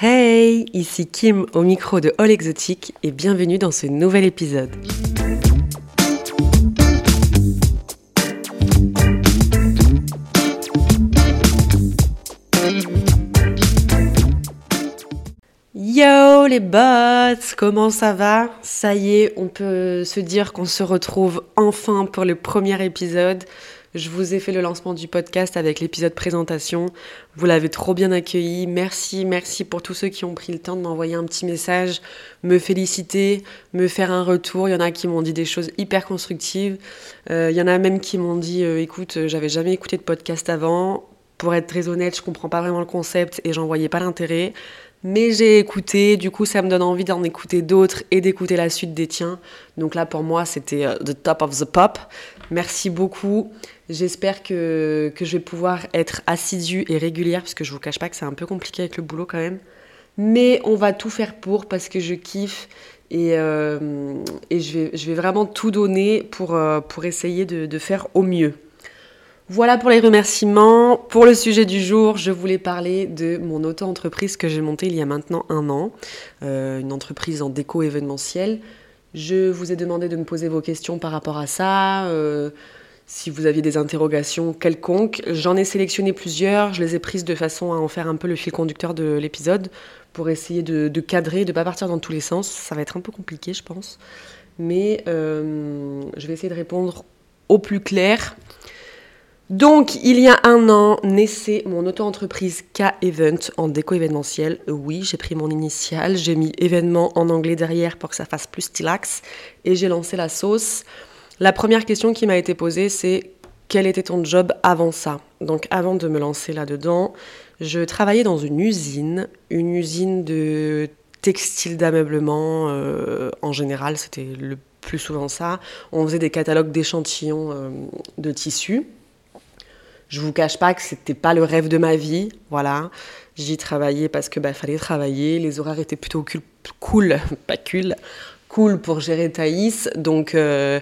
Hey, ici Kim au micro de All Exotique et bienvenue dans ce nouvel épisode. Yo les bots, comment ça va? Ça y est, on peut se dire qu'on se retrouve enfin pour le premier épisode. Je vous ai fait le lancement du podcast avec l'épisode présentation. Vous l'avez trop bien accueilli. Merci, merci pour tous ceux qui ont pris le temps de m'envoyer un petit message, me féliciter, me faire un retour. Il y en a qui m'ont dit des choses hyper constructives. Euh, il y en a même qui m'ont dit euh, écoute, euh, j'avais jamais écouté de podcast avant. Pour être très honnête, je comprends pas vraiment le concept et j'en voyais pas l'intérêt. Mais j'ai écouté, du coup ça me donne envie d'en écouter d'autres et d'écouter la suite des tiens. Donc là pour moi c'était the top of the pop. Merci beaucoup. J'espère que, je vais pouvoir être assidue et régulière, parce que je vous cache pas que c'est un peu compliqué avec le boulot quand même. Mais on va tout faire pour, parce que je kiffe et, euh, je, vais, vraiment tout donner pour, euh, essayer de, faire au mieux. Voilà pour les remerciements. Pour le sujet du jour, je voulais parler de mon auto-entreprise que j'ai montée il y a maintenant un an, euh, une entreprise en déco événementiel. Je vous ai demandé de me poser vos questions par rapport à ça si vous aviez des interrogations quelconques. J'en ai sélectionné plusieurs, je les ai prises de façon à en faire un peu le fil conducteur de l'épisode pour essayer de, cadrer, de ne pas partir dans tous les sens. Ça va être un peu compliqué, je pense. Mais euh, je vais essayer de répondre au plus clair. Donc, il y a un an, naissait mon auto-entreprise K-Event en déco événementiel. Oui, j'ai pris mon initial, j'ai mis événement en anglais derrière pour que ça fasse plus stylax et j'ai lancé la sauce. La première question qui m'a été posée, c'est quel était ton job avant ça? Donc avant de me lancer là-dedans, je travaillais dans une usine, une usine de textile d'ameublement euh, en général, c'était le plus souvent ça. On faisait des catalogues d'échantillons euh, de tissus. Je vous cache pas que c'était pas le rêve de ma vie, voilà. J'y travaillais parce que bah, fallait travailler, les horaires étaient plutôt cool, pas cool, cool pour gérer Thaïs, donc euh,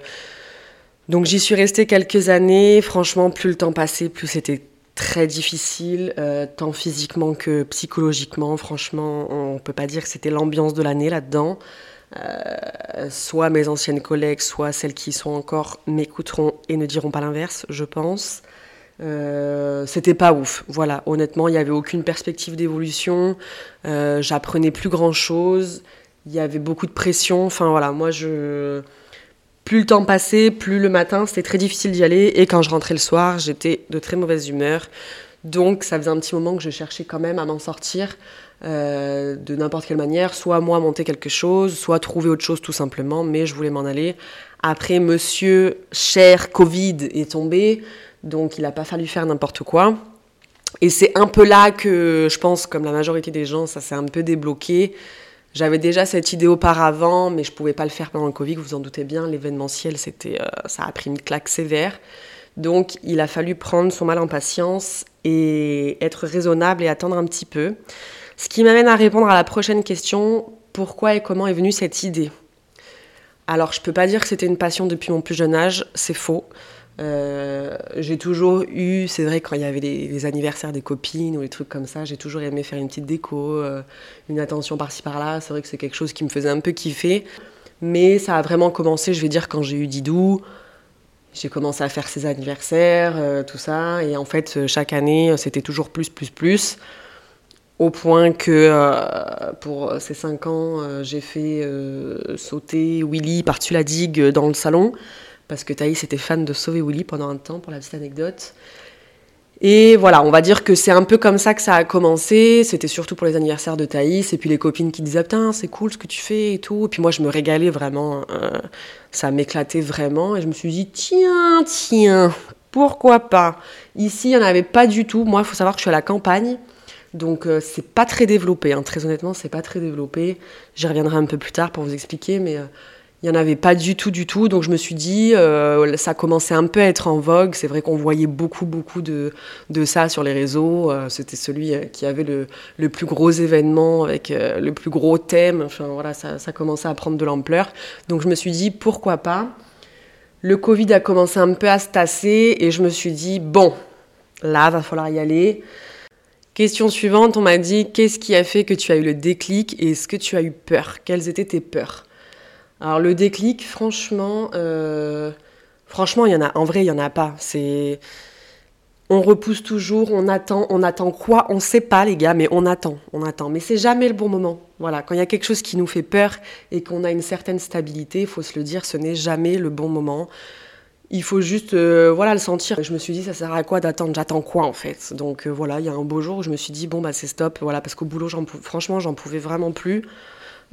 donc j'y suis restée quelques années. Franchement, plus le temps passait, plus c'était très difficile, euh, tant physiquement que psychologiquement. Franchement, on peut pas dire que c'était l'ambiance de l'année là-dedans. Euh, soit mes anciennes collègues, soit celles qui sont encore m'écouteront et ne diront pas l'inverse, je pense. Euh, c'était pas ouf. Voilà, honnêtement, il n'y avait aucune perspective d'évolution. J'apprenais plus grand chose. Il y avait beaucoup de pression. Enfin voilà, moi je plus le temps passait, plus le matin, c'était très difficile d'y aller. Et quand je rentrais le soir, j'étais de très mauvaise humeur. Donc ça faisait un petit moment que je cherchais quand même à m'en sortir euh, de n'importe quelle manière. Soit moi monter quelque chose, soit trouver autre chose tout simplement. Mais je voulais m'en aller. Après, monsieur cher Covid est tombé. Donc il n'a pas fallu faire n'importe quoi. Et c'est un peu là que je pense, comme la majorité des gens, ça s'est un peu débloqué. J'avais déjà cette idée auparavant, mais je pouvais pas le faire pendant le Covid. Vous vous en doutez bien, l'événementiel, c'était, euh, ça a pris une claque sévère. Donc, il a fallu prendre son mal en patience et être raisonnable et attendre un petit peu. Ce qui m'amène à répondre à la prochaine question pourquoi et comment est venue cette idée? Alors, je peux pas dire que c'était une passion depuis mon plus jeune âge, c'est faux. Euh, j'ai toujours eu, c'est vrai, quand il y avait les, anniversaires des copines ou les trucs comme ça, j'ai toujours aimé faire une petite déco, euh, une attention par-ci par-là. C'est vrai que c'est quelque chose qui me faisait un peu kiffer. Mais ça a vraiment commencé, je vais dire, quand j'ai eu Didou. J'ai commencé à faire ses anniversaires, euh, tout ça. Et en fait, chaque année, c'était toujours plus, plus, plus. Au point que pour ces 5 ans, j'ai fait sauter Willy par-dessus la digue dans le salon parce que Thaïs était fan de Sauver Willy pendant un temps, pour la petite anecdote. Et voilà, on va dire que c'est un peu comme ça que ça a commencé. C'était surtout pour les anniversaires de Thaïs, et puis les copines qui disaient Putain, c'est cool ce que tu fais et tout. Et puis moi, je me régalais vraiment. Euh, ça m'éclatait vraiment. Et je me suis dit Tiens, tiens, pourquoi pas? Ici, il n'y en avait pas du tout. Moi, il faut savoir que je suis à la campagne. Donc, euh, c'est pas très développé. Hein. Très honnêtement, c'est pas très développé. J'y reviendrai un peu plus tard pour vous expliquer, mais. Euh, il n'y en avait pas du tout, du tout. Donc je me suis dit, euh, ça commençait un peu à être en vogue. C'est vrai qu'on voyait beaucoup, beaucoup de, ça sur les réseaux. Euh, c'était celui euh, qui avait le, le, plus gros événement avec le plus gros thème. Enfin voilà, ça, ça commençait à prendre de l'ampleur. Donc je me suis dit, pourquoi pas? Le Covid a commencé un peu à se tasser et je me suis dit, bon, là, va falloir y aller. Question suivante, on m'a dit qu'est-ce qui a fait que tu as eu le déclic et est-ce que tu as eu peur? Quelles étaient tes peurs? Alors le déclic, franchement, euh, franchement, il y en a. En vrai, il y en a pas. C'est on repousse toujours, on attend, on attend quoi? On sait pas les gars, mais on attend, on attend. Mais c'est jamais le bon moment. Voilà, quand il y a quelque chose qui nous fait peur et qu'on a une certaine stabilité, il faut se le dire, ce n'est jamais le bon moment. Il faut juste euh, voilà le sentir. Je me suis dit ça sert à quoi d'attendre? J'attends quoi en fait? Donc euh, voilà, il y a un beau jour où je me suis dit bon bah c'est stop, voilà parce qu'au boulot j'en franchement j'en pouvais vraiment plus.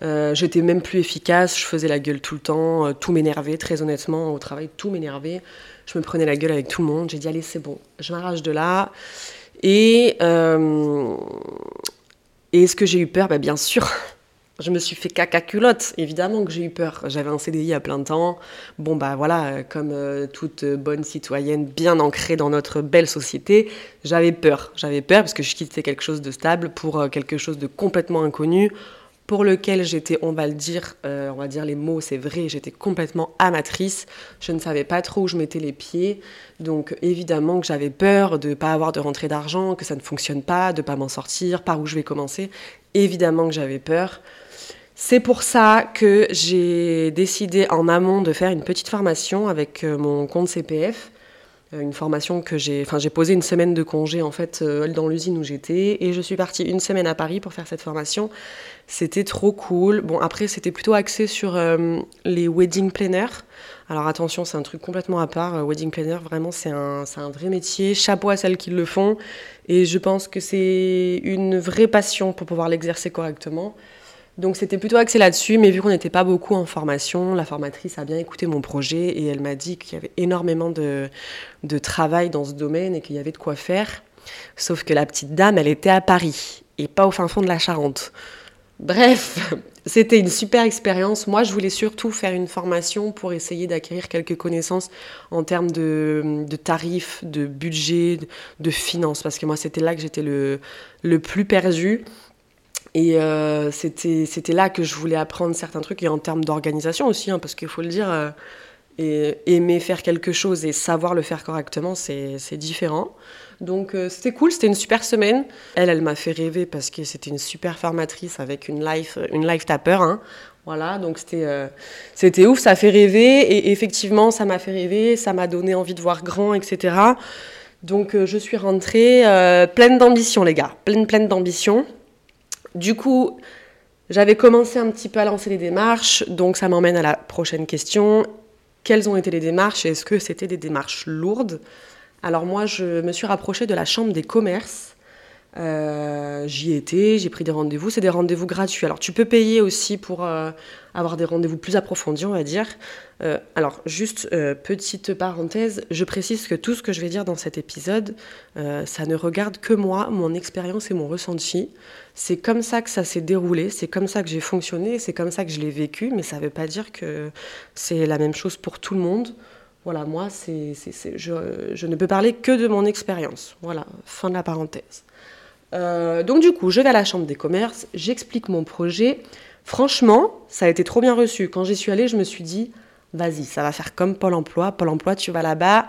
Euh, j'étais même plus efficace, je faisais la gueule tout le temps, tout m'énervait très honnêtement au travail, tout m'énervait. Je me prenais la gueule avec tout le monde. J'ai dit allez c'est bon, je m'arrache de là. Et et est-ce que j'ai eu peur bah, Bien sûr, je me suis fait caca culotte, évidemment que j'ai eu peur. J'avais un CDI à plein temps. Bon, bah voilà, comme euh, toute bonne citoyenne bien ancrée dans notre belle société, j'avais peur. J'avais peur parce que je quittais quelque chose de stable pour euh, quelque chose de complètement inconnu, pour lequel j'étais, on va le dire, euh, on va dire les mots, c'est vrai, j'étais complètement amatrice. Je ne savais pas trop où je mettais les pieds. Donc évidemment que j'avais peur de ne pas avoir de rentrée d'argent, que ça ne fonctionne pas, de ne pas m'en sortir, par où je vais commencer. Évidemment que j'avais peur. C'est pour ça que j'ai décidé en amont de faire une petite formation avec euh, mon compte CPF. Euh, une formation que j'ai. Enfin, j'ai posé une semaine de congé en fait euh, dans l'usine où j'étais et je suis partie une semaine à Paris pour faire cette formation. C'était trop cool. Bon, après, c'était plutôt axé sur les wedding planners. Alors attention, c'est un truc complètement à part. wedding planner, vraiment, c'est un, un vrai métier. Chapeau à celles qui le font. Et je pense que c'est une vraie passion pour pouvoir l'exercer correctement. Donc c'était plutôt axé là-dessus, mais vu qu'on n'était pas beaucoup en formation, la formatrice a bien écouté mon projet et elle m'a dit qu'il y avait énormément de, de travail dans ce domaine et qu'il y avait de quoi faire. Sauf que la petite dame, elle était à Paris et pas au fin fond de la Charente. Bref, c'était une super expérience. Moi, je voulais surtout faire une formation pour essayer d'acquérir quelques connaissances en termes de, de, tarifs, de budget, de finances, parce que moi, c'était là que j'étais le, le plus perdu. Et euh, c'était là que je voulais apprendre certains trucs, et en termes d'organisation aussi, hein, parce qu'il faut le dire, euh, aimer faire quelque chose et savoir le faire correctement, c'est différent. Donc euh, c'était cool, c'était une super semaine. Elle, elle m'a fait rêver parce que c'était une super formatrice avec une life, une life tapper. Hein. Voilà, donc c'était ouf, ça fait rêver, et effectivement, ça m'a fait rêver, ça m'a donné envie de voir grand, etc. Donc je suis rentrée pleine d'ambition, les gars, pleine, pleine d'ambition. Du coup, j'avais commencé un petit peu à lancer les démarches, donc ça m'emmène à la prochaine question. Quelles ont été les démarches et est-ce que c'était des démarches lourdes? Alors moi, je me suis rapprochée de la Chambre des commerces euh, j'y étais, j'ai pris des rendez-vous. C'est des rendez-vous gratuits. Alors, tu peux payer aussi pour euh, avoir des rendez-vous plus approfondis, on va dire. Euh, alors, juste petite parenthèse, je précise que tout ce que je vais dire dans cet épisode, ça ne regarde que moi, mon expérience et mon ressenti. C'est comme ça que ça s'est déroulé, c'est comme ça que j'ai fonctionné, c'est comme ça que je l'ai vécu, mais ça ne veut pas dire que c'est la même chose pour tout le monde. Voilà, moi, je, je ne peux parler que de mon expérience. Voilà, fin de la parenthèse. Euh, donc du coup, je vais à la chambre des commerces, j'explique mon projet. Franchement, ça a été trop bien reçu. Quand j'y suis allée, je me suis dit, vas-y, ça va faire comme Pôle Emploi. Pôle Emploi, tu vas là-bas.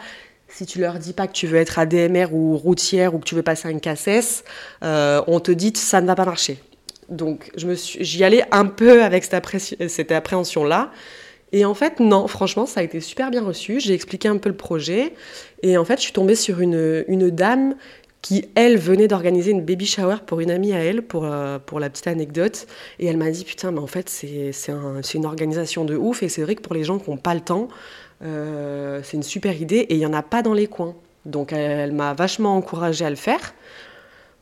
Si tu leur dis pas que tu veux être ADMR ou routière ou que tu veux passer un CACES, euh, on te dit ça ne va pas marcher. Donc j'y allais un peu avec cette, appréhension-là. Et en fait, non, franchement, ça a été super bien reçu. J'ai expliqué un peu le projet. Et en fait, je suis tombée sur une, une dame qui, elle, venait d'organiser une baby shower pour une amie à elle, pour, euh, pour la petite anecdote. Et elle m'a dit, putain, mais en fait, c'est un, une organisation de ouf. Et c'est vrai que pour les gens qui n'ont pas le temps, euh, c'est une super idée. Et il n'y en a pas dans les coins. Donc, elle, m'a vachement encouragée à le faire.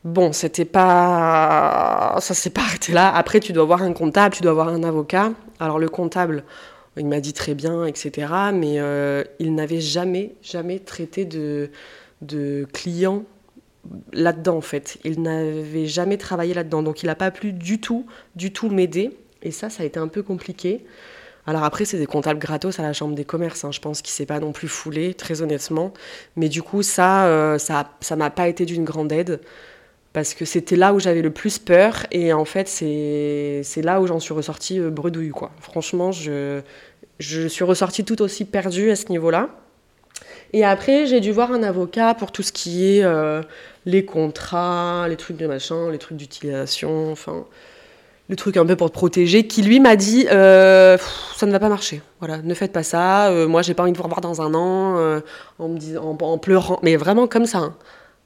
Bon, c'était pas. Ça s'est pas arrêté là. Après, tu dois avoir un comptable, tu dois avoir un avocat. Alors, le comptable, il m'a dit très bien, etc. Mais euh, il n'avait jamais, jamais traité de, de clients là-dedans en fait. Il n'avait jamais travaillé là-dedans, donc il n'a pas pu du tout, du tout m'aider. Et ça, ça a été un peu compliqué. Alors après, c'est des comptables gratos à la chambre des commerces. Hein. Je pense qu'il s'est pas non plus foulé, très honnêtement. Mais du coup, ça, euh, ça, ça m'a pas été d'une grande aide parce que c'était là où j'avais le plus peur. Et en fait, c'est là où j'en suis ressortie euh, bredouille, quoi. Franchement, je, je suis ressortie tout aussi perdue à ce niveau-là. Et après, j'ai dû voir un avocat pour tout ce qui est euh, les contrats, les trucs de machin, les trucs d'utilisation, enfin, le truc un peu pour te protéger, qui lui m'a dit euh, ça ne va pas marcher. Voilà, ne faites pas ça. Euh, moi, j'ai pas envie de vous revoir dans un an, en pleurant, mais vraiment comme ça. Hein.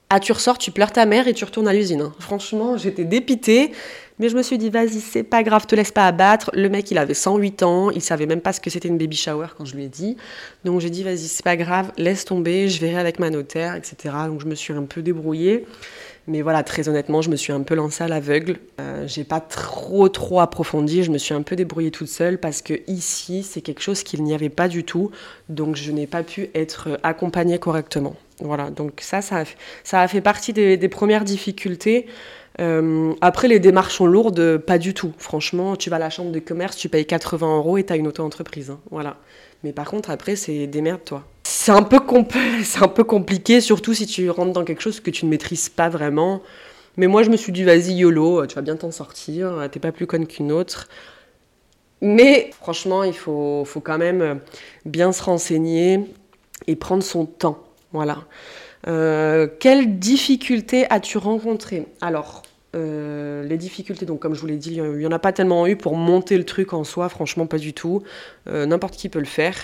Ah, tu ressors, tu pleures ta mère et tu retournes à l'usine. Hein. Franchement, j'étais dépitée. Mais je me suis dit, vas-y, c'est pas grave, te laisse pas abattre. Le mec, il avait 108 ans, il savait même pas ce que c'était une baby shower quand je lui ai dit. Donc j'ai dit, vas-y, c'est pas grave, laisse tomber, je verrai avec ma notaire, etc. Donc je me suis un peu débrouillée. Mais voilà, très honnêtement, je me suis un peu lancée à l'aveugle. Euh, j'ai pas trop trop approfondi, je me suis un peu débrouillée toute seule parce que ici, c'est quelque chose qu'il n'y avait pas du tout. Donc je n'ai pas pu être accompagnée correctement. Voilà, donc ça, ça a, fait partie des, premières difficultés. Euh, après, les démarches sont lourdes, pas du tout. Franchement, tu vas à la chambre de commerce, tu payes 80 euros et tu as une auto-entreprise. Hein. voilà. Mais par contre, après, c'est démerde-toi. C'est un, peu c'est un peu compliqué, surtout si tu rentres dans quelque chose que tu ne maîtrises pas vraiment. Mais moi, je me suis dit, vas-y, YOLO, tu vas bien t'en sortir, t'es pas plus conne qu'une autre. Mais franchement, il faut quand même bien se renseigner et prendre son temps. Voilà. Euh, quelles difficultés as-tu rencontrées? Alors, euh, les difficultés, donc comme je vous l'ai dit, il n'y en a pas tellement eu pour monter le truc en soi, franchement pas du tout. Euh, n'importe qui peut le faire.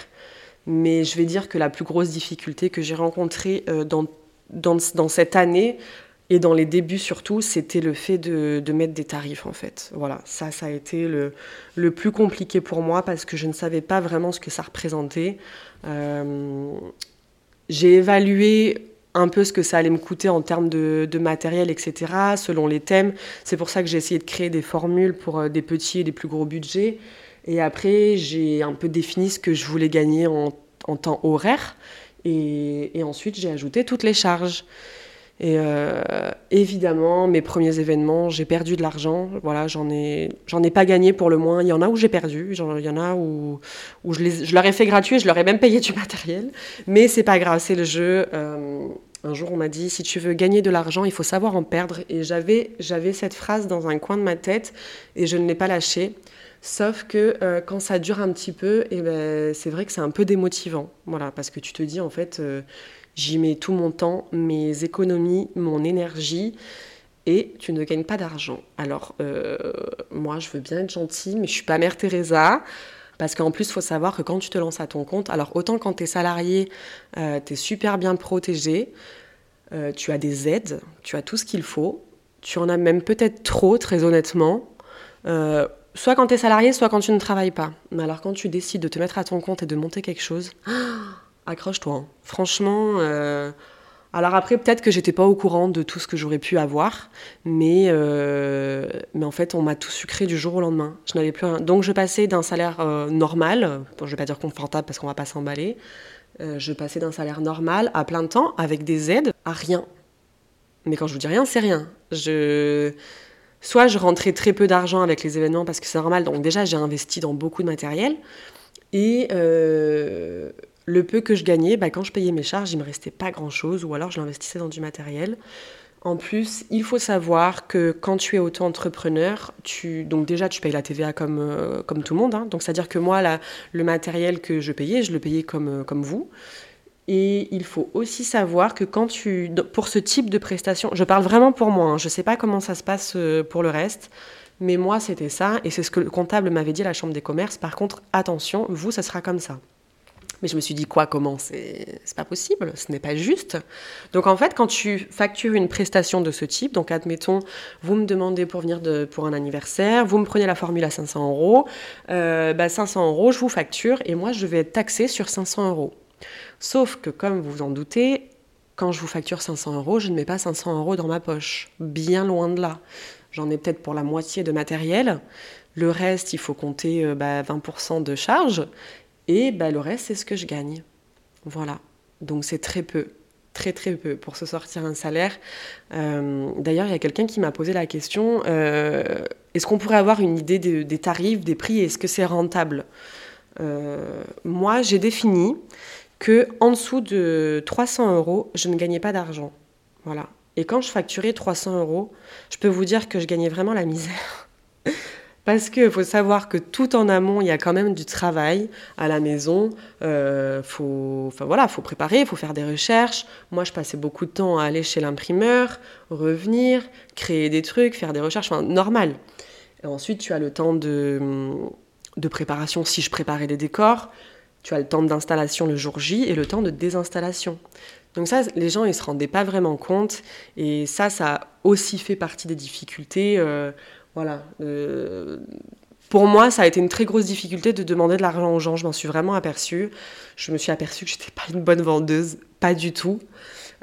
Mais je vais dire que la plus grosse difficulté que j'ai rencontrée dans, dans, cette année, et dans les débuts surtout, c'était le fait de, mettre des tarifs en fait. Voilà, ça, ça a été le, le, plus compliqué pour moi parce que je ne savais pas vraiment ce que ça représentait. J'ai évalué un peu ce que ça allait me coûter en termes de, matériel, etc., selon les thèmes. C'est pour ça que j'ai essayé de créer des formules pour euh, des petits et des plus gros budgets. Et après, j'ai un peu défini ce que je voulais gagner en, temps horaire. Et, ensuite, j'ai ajouté toutes les charges. Et euh, évidemment, mes premiers événements, j'ai perdu de l'argent. Voilà, j'en ai, ai pas gagné pour le moins. Il y en a où j'ai perdu, il y en a où, où je, les, je, leur ai fait gratuit, je leur ai même payé du matériel. Mais c'est pas grave, c'est le jeu. Euh, un jour, on m'a dit si tu veux gagner de l'argent, il faut savoir en perdre. Et j'avais, j'avais cette phrase dans un coin de ma tête et je ne l'ai pas lâchée. Sauf que euh, quand ça dure un petit peu, et eh ben, c'est vrai que c'est un peu démotivant. Voilà, parce que tu te dis en fait, j'y mets tout mon temps, mes économies, mon énergie et tu ne gagnes pas d'argent. Alors, euh, moi, je veux bien être gentille, mais je suis pas Mère Teresa. Parce qu'en plus, il faut savoir que quand tu te lances à ton compte, alors autant quand tu es salarié, euh, tu es super bien protégé, euh, tu as des aides, tu as tout ce qu'il faut, tu en as même peut-être trop, très honnêtement. Euh, soit quand tu es salarié, soit quand tu ne travailles pas. Mais alors quand tu décides de te mettre à ton compte et de monter quelque chose, accroche-toi. Hein. Franchement, alors après, peut-être que j'étais pas au courant de tout ce que j'aurais pu avoir, mais, euh, mais en fait, on m'a tout sucré du jour au lendemain. Je n'avais plus rien. Donc, je passais d'un salaire euh, normal, bon, je vais pas dire confortable parce qu'on va pas s'emballer, euh, je passais d'un salaire normal à plein temps avec des aides à rien. Mais quand je vous dis rien, c'est rien. Je... Soit je rentrais très peu d'argent avec les événements parce que c'est normal, donc déjà j'ai investi dans beaucoup de matériel, et le peu que je gagnais, bah, quand je payais mes charges, il me restait pas grand-chose, ou alors je l'investissais dans du matériel. En plus, il faut savoir que quand tu es auto-entrepreneur, tu, donc déjà tu payes la TVA comme, euh, comme tout le monde. Hein. donc c'est-à-dire que moi, le matériel que je payais, je le payais comme, euh, comme vous. Et il faut aussi savoir que quand tu, pour ce type de prestation, je parle vraiment pour moi, hein. je ne sais pas comment ça se passe euh, pour le reste, mais moi c'était ça, et c'est ce que le comptable m'avait dit à la Chambre des commerces. Par contre, attention, vous, ça sera comme ça. Mais je me suis dit, quoi, comment C'est pas possible, ce n'est pas juste. Donc en fait, quand tu factures une prestation de ce type, donc admettons, vous me demandez pour venir pour un anniversaire, vous me prenez la formule à 500 euros, euh, bah 500 euros, je vous facture et moi je vais être taxé sur 500 euros. Sauf que comme vous vous en doutez, quand je vous facture 500 euros, je ne mets pas 500 euros dans ma poche. Bien loin de là. J'en ai peut-être pour la moitié de matériel. Le reste, il faut compter 20% bah, de charges. Et bah, le reste, c'est ce que je gagne. Voilà. Donc c'est très peu, très très peu pour se sortir un salaire. Euh, d'ailleurs, il y a quelqu'un qui m'a posé la question, euh, est-ce qu'on pourrait avoir une idée des tarifs, des prix, est-ce que c'est rentable? Euh, Moi, j'ai défini que en dessous de 300 euros, je ne gagnais pas d'argent. Voilà. Et quand je facturais 300 euros, je peux vous dire que je gagnais vraiment la misère. Parce qu'il faut savoir que tout en amont, il y a quand même du travail à la maison. Euh, faut, voilà, faut préparer, il faut faire des recherches. Moi, je passais beaucoup de temps à aller chez l'imprimeur, revenir, créer des trucs, faire des recherches, enfin normal. Ensuite, tu as le temps de, de préparation si je préparais des décors. Tu as le temps d'installation le jour J et le temps de désinstallation. Donc ça, les gens, ils se rendaient pas vraiment compte. Et ça, ça aussi fait partie des difficultés. Euh, voilà. Euh, pour moi, ça a été une très grosse difficulté de demander de l'argent aux gens. Je m'en suis vraiment aperçue. Je me suis aperçue que je n'étais pas une bonne vendeuse, pas du tout.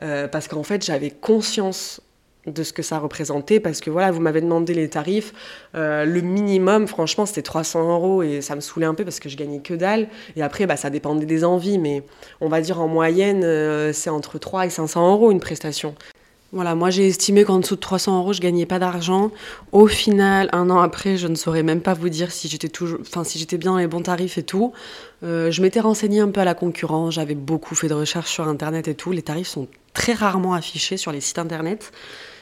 Euh, parce qu'en fait, j'avais conscience de ce que ça représentait parce que voilà vous m'avez demandé les tarifs euh, le minimum franchement c'était 300 euros et ça me saoulait un peu parce que je gagnais que dalle et après bah, ça dépendait des envies mais on va dire en moyenne c'est entre 3 et 500 euros une prestation voilà, moi j'ai estimé qu'en dessous de 300 euros, je gagnais pas d'argent. Au final, un an après, je ne saurais même pas vous dire si j'étais toujours, si j'étais bien dans les bons tarifs et tout. Euh, je m'étais renseignée un peu à la concurrence, j'avais beaucoup fait de recherches sur internet et tout. Les tarifs sont très rarement affichés sur les sites internet.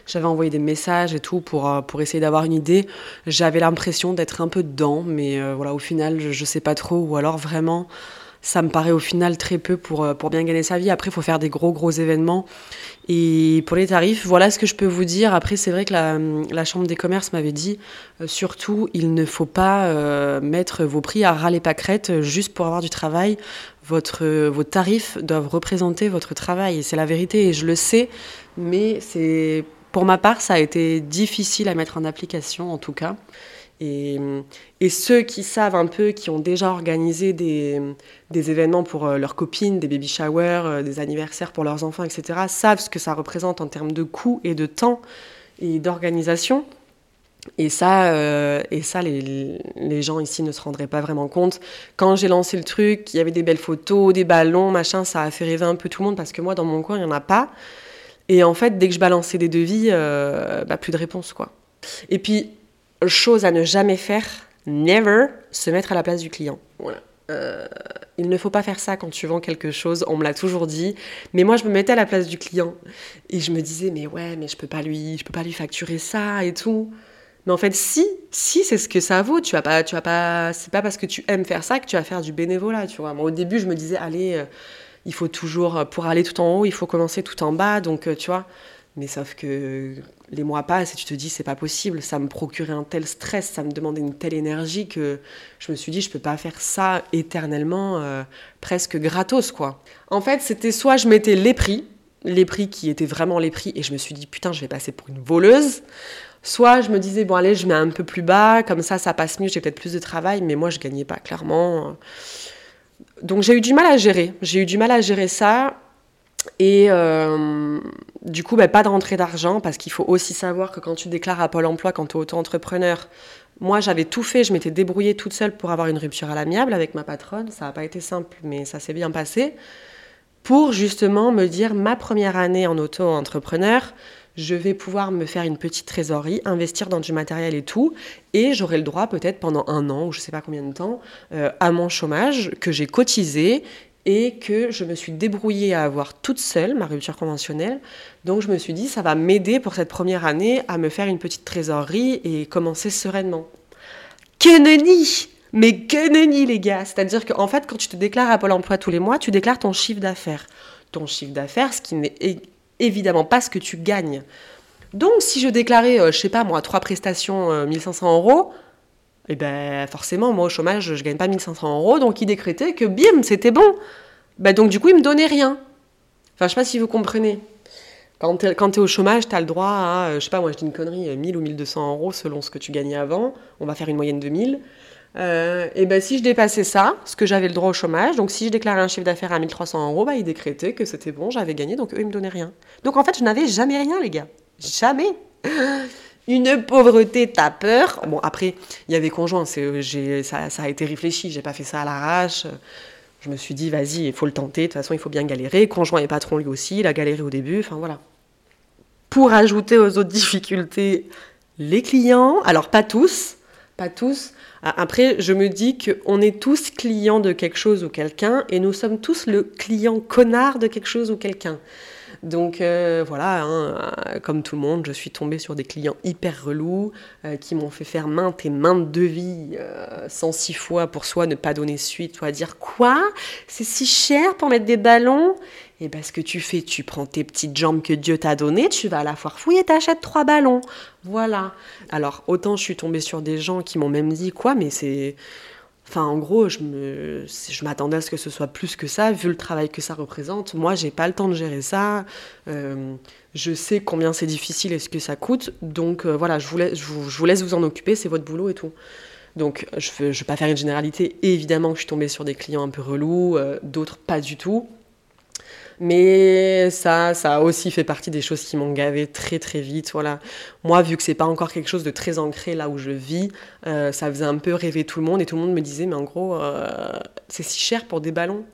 J'avais envoyé des messages et tout pour, euh, pour essayer d'avoir une idée. J'avais l'impression d'être un peu dedans, mais euh, voilà, au final, je, je sais pas trop. Ou alors vraiment, ça me paraît au final très peu pour, euh, pour bien gagner sa vie. Après, il faut faire des gros, gros événements. Et pour les tarifs, voilà ce que je peux vous dire. Après, c'est vrai que la, Chambre des commerces m'avait dit, euh, surtout, il ne faut pas euh, mettre vos prix à ras les pâquerettes juste pour avoir du travail. Votre, vos tarifs doivent représenter votre travail. C'est la vérité, et je le sais, mais c'est pour ma part, ça a été difficile à mettre en application, en tout cas. Et, ceux qui savent un peu, qui ont déjà organisé des, événements pour euh, leurs copines, des baby showers, euh, des anniversaires pour leurs enfants, etc., savent ce que ça représente en termes de coûts et de temps et d'organisation. Et ça, euh, et ça les, gens ici ne se rendraient pas vraiment compte. Quand j'ai lancé le truc, il y avait des belles photos, des ballons, machin, ça a fait rêver un peu tout le monde parce que moi, dans mon coin, il n'y en a pas. Et en fait, dès que je balançais des devis, bah, plus de réponse, quoi. Et puis, chose à ne jamais faire, never se mettre à la place du client. Euh, il ne faut pas faire ça quand tu vends quelque chose, on me l'a toujours dit, mais moi je me mettais à la place du client et je me disais mais ouais mais je peux pas lui je peux pas lui facturer ça et tout. Mais en fait si si c'est ce que ça vaut, tu vas pas tu vas pas c'est pas parce que tu aimes faire ça que tu vas faire du bénévolat, tu vois. Moi au début je me disais allez euh, il faut toujours pour aller tout en haut, il faut commencer tout en bas donc euh, tu vois. Mais sauf que les mois passent et tu te dis c'est pas possible, ça me procurait un tel stress, ça me demandait une telle énergie que je me suis dit je peux pas faire ça éternellement, euh, presque gratos quoi. En fait c'était soit je mettais les prix, les prix qui étaient vraiment les prix et je me suis dit putain je vais passer pour une voleuse, soit je me disais bon allez je mets un peu plus bas, comme ça ça passe mieux, j'ai peut-être plus de travail, mais moi je gagnais pas clairement. Donc j'ai eu du mal à gérer, j'ai eu du mal à gérer ça et euh, du coup, bah, pas de rentrée d'argent parce qu'il faut aussi savoir que quand tu déclares à Pôle emploi, quand tu es auto-entrepreneur, moi j'avais tout fait, je m'étais débrouillée toute seule pour avoir une rupture à l'amiable avec ma patronne. Ça n'a pas été simple, mais ça s'est bien passé. Pour justement me dire ma première année en auto-entrepreneur, je vais pouvoir me faire une petite trésorerie, investir dans du matériel et tout, et j'aurai le droit peut-être pendant un an ou je sais pas combien de temps euh, à mon chômage que j'ai cotisé et que je me suis débrouillée à avoir toute seule ma rupture conventionnelle. Donc je me suis dit, ça va m'aider pour cette première année à me faire une petite trésorerie et commencer sereinement. Que nenni Mais que nenni les gars C'est-à-dire qu'en fait, quand tu te déclares à Pôle emploi tous les mois, tu déclares ton chiffre d'affaires. Ton chiffre d'affaires, ce qui n'est évidemment pas ce que tu gagnes. Donc si je déclarais, euh, je sais pas moi, trois prestations, 1500 euh, euros, et eh ben forcément, moi au chômage, je gagne pas 1500 euros, donc il décrétait que bim, c'était bon. Ben, donc du coup, il me donnait rien. Enfin, je sais pas si vous comprenez. Quand tu es, au chômage, tu as le droit à, je sais pas, moi je dis une connerie, 1000 ou 1200 euros selon ce que tu gagnais avant. On va faire une moyenne de 1000. Euh, et ben si je dépassais ça, ce que j'avais le droit au chômage, donc si je déclarais un chiffre d'affaires à 1300 euros, bah, il décrétait que c'était bon, j'avais gagné, donc eux, ils me donnaient rien. Donc en fait, je n'avais jamais rien, les gars. Jamais. Une pauvreté, t'as peur. Bon, après, il y avait conjoint, c'est, ça, a été réfléchi, j'ai pas fait ça à l'arrache. Je me suis dit, vas-y, il faut le tenter, de toute façon, il faut bien galérer. Conjoint et patron, lui aussi, il a galéré au début, enfin voilà. Pour ajouter aux autres difficultés, les clients, alors pas tous, pas tous. Après, je me dis qu'on est tous clients de quelque chose ou quelqu'un, et nous sommes tous le client connard de quelque chose ou quelqu'un. Donc euh, voilà, hein, comme tout le monde, je suis tombée sur des clients hyper relous qui m'ont fait faire maintes et maintes devis sans six fois pour soit ne pas donner suite, soit dire quoi? C'est si cher pour mettre des ballons? Et bien, ce que tu fais, tu prends tes petites jambes que Dieu t'a données, tu vas à la foire fouille et t'achètes trois ballons. Voilà. Alors, autant je suis tombée sur des gens qui m'ont même dit quoi, mais c'est. Enfin, en gros, je, je m'attendais à ce que ce soit plus que ça, vu le travail que ça représente. Moi, j'ai pas le temps de gérer ça. Euh, je sais combien c'est difficile et ce que ça coûte. Donc, euh, voilà, je vous, laisse, je, vous, laisse vous en occuper, c'est votre boulot et tout. Donc, je ne vais pas faire une généralité. évidemment que je suis tombée sur des clients un peu relous, euh, d'autres pas du tout. Mais ça, ça a aussi fait partie des choses qui m'ont gavé très très vite. Voilà. Moi, vu que c'est pas encore quelque chose de très ancré là où je vis, euh, ça faisait un peu rêver tout le monde et tout le monde me disait, mais en gros, euh, c'est si cher pour des ballons.